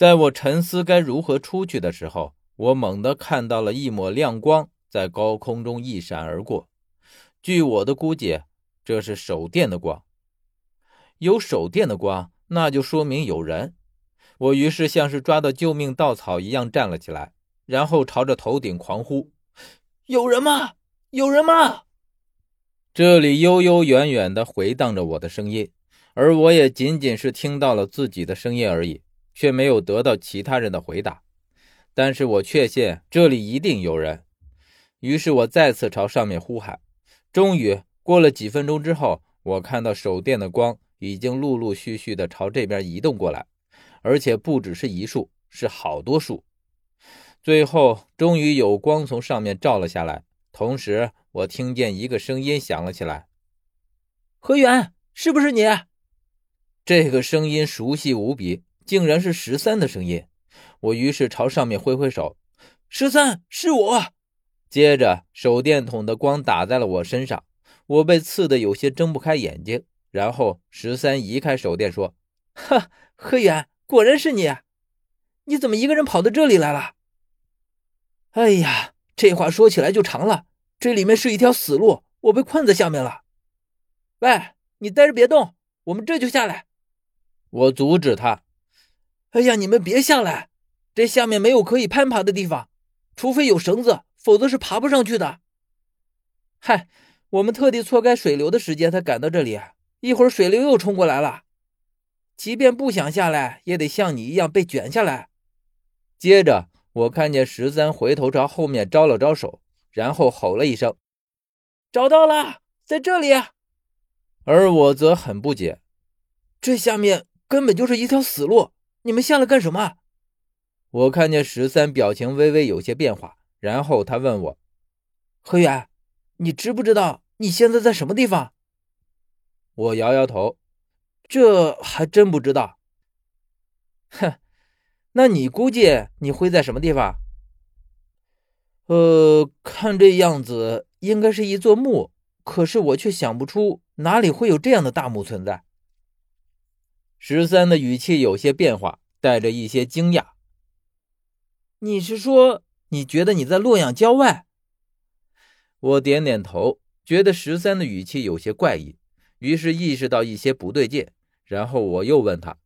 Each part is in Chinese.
在我沉思该如何出去的时候，我猛地看到了一抹亮光在高空中一闪而过。据我的估计，这是手电的光。有手电的光，那就说明有人。我于是像是抓到救命稻草一样站了起来，然后朝着头顶狂呼：“有人吗？有人吗？”这里悠悠远远地回荡着我的声音，而我也仅仅是听到了自己的声音而已。却没有得到其他人的回答，但是我确信这里一定有人。于是我再次朝上面呼喊。终于过了几分钟之后，我看到手电的光已经陆陆续续的朝这边移动过来，而且不只是一束，是好多束。最后，终于有光从上面照了下来。同时，我听见一个声音响了起来：“何源，是不是你？”这个声音熟悉无比。竟然是十三的声音，我于是朝上面挥挥手：“十三，是我。”接着手电筒的光打在了我身上，我被刺得有些睁不开眼睛。然后十三移开手电说：“哈，何远，果然是你！你怎么一个人跑到这里来了？”哎呀，这话说起来就长了。这里面是一条死路，我被困在下面了。喂，你待着别动，我们这就下来。我阻止他。哎呀，你们别下来！这下面没有可以攀爬的地方，除非有绳子，否则是爬不上去的。嗨，我们特地错开水流的时间才赶到这里，一会儿水流又冲过来了，即便不想下来，也得像你一样被卷下来。接着，我看见十三回头朝后面招了招手，然后吼了一声：“找到了，在这里。”而我则很不解，这下面根本就是一条死路。你们下来干什么？我看见十三表情微微有些变化，然后他问我：“何远，你知不知道你现在在什么地方？”我摇摇头：“这还真不知道。”哼，那你估计你会在什么地方？呃，看这样子，应该是一座墓，可是我却想不出哪里会有这样的大墓存在。十三的语气有些变化，带着一些惊讶。你是说，你觉得你在洛阳郊外？我点点头，觉得十三的语气有些怪异，于是意识到一些不对劲。然后我又问他：“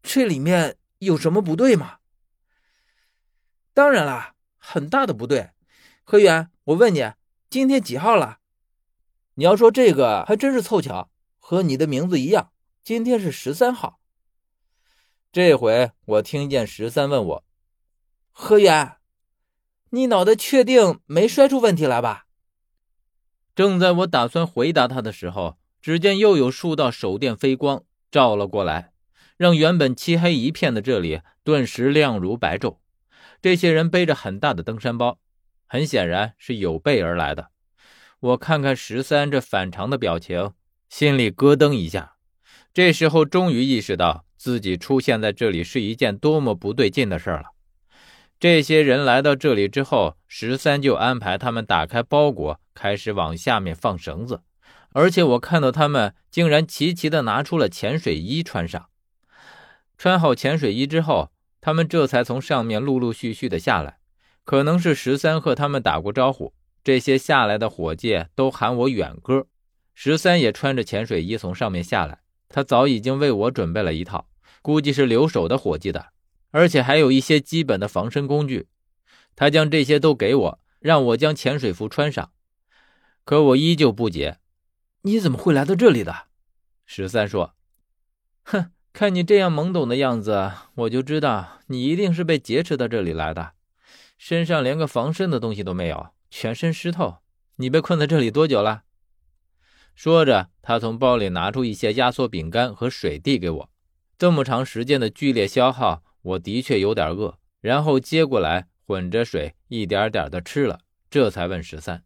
这里面有什么不对吗？”当然啦，很大的不对。何源，我问你，今天几号了？你要说这个，还真是凑巧，和你的名字一样。今天是十三号。这回我听见十三问我：“何源，你脑袋确定没摔出问题来吧？”正在我打算回答他的时候，只见又有数道手电飞光照了过来，让原本漆黑一片的这里顿时亮如白昼。这些人背着很大的登山包，很显然是有备而来的。我看看十三这反常的表情，心里咯噔一下。这时候，终于意识到自己出现在这里是一件多么不对劲的事了。这些人来到这里之后，十三就安排他们打开包裹，开始往下面放绳子。而且我看到他们竟然齐齐的拿出了潜水衣穿上。穿好潜水衣之后，他们这才从上面陆陆续续的下来。可能是十三和他们打过招呼，这些下来的伙计都喊我远哥。十三也穿着潜水衣从上面下来。他早已经为我准备了一套，估计是留守的伙计的，而且还有一些基本的防身工具。他将这些都给我，让我将潜水服穿上。可我依旧不解，你怎么会来到这里的？十三说：“哼，看你这样懵懂的样子，我就知道你一定是被劫持到这里来的。身上连个防身的东西都没有，全身湿透。你被困在这里多久了？”说着，他从包里拿出一些压缩饼干和水递给我。这么长时间的剧烈消耗，我的确有点饿。然后接过来，混着水，一点点的吃了。这才问十三：“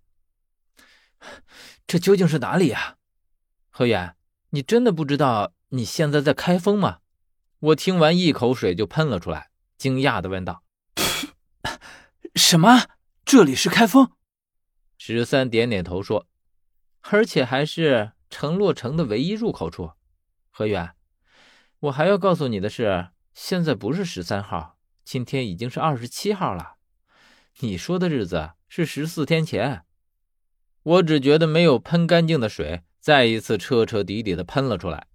这究竟是哪里呀？”何远，你真的不知道你现在在开封吗？我听完，一口水就喷了出来，惊讶的问道：“什么？这里是开封？”十三点点头说。而且还是城洛城的唯一入口处，何远，我还要告诉你的是，现在不是十三号，今天已经是二十七号了。你说的日子是十四天前。我只觉得没有喷干净的水，再一次彻彻底底的喷了出来。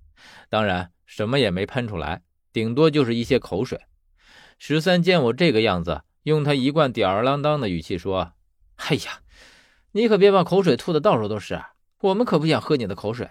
当然，什么也没喷出来，顶多就是一些口水。十三见我这个样子，用他一贯吊儿郎当的语气说：“哎呀，你可别把口水吐的到处都是，啊我们可不想喝你的口水。”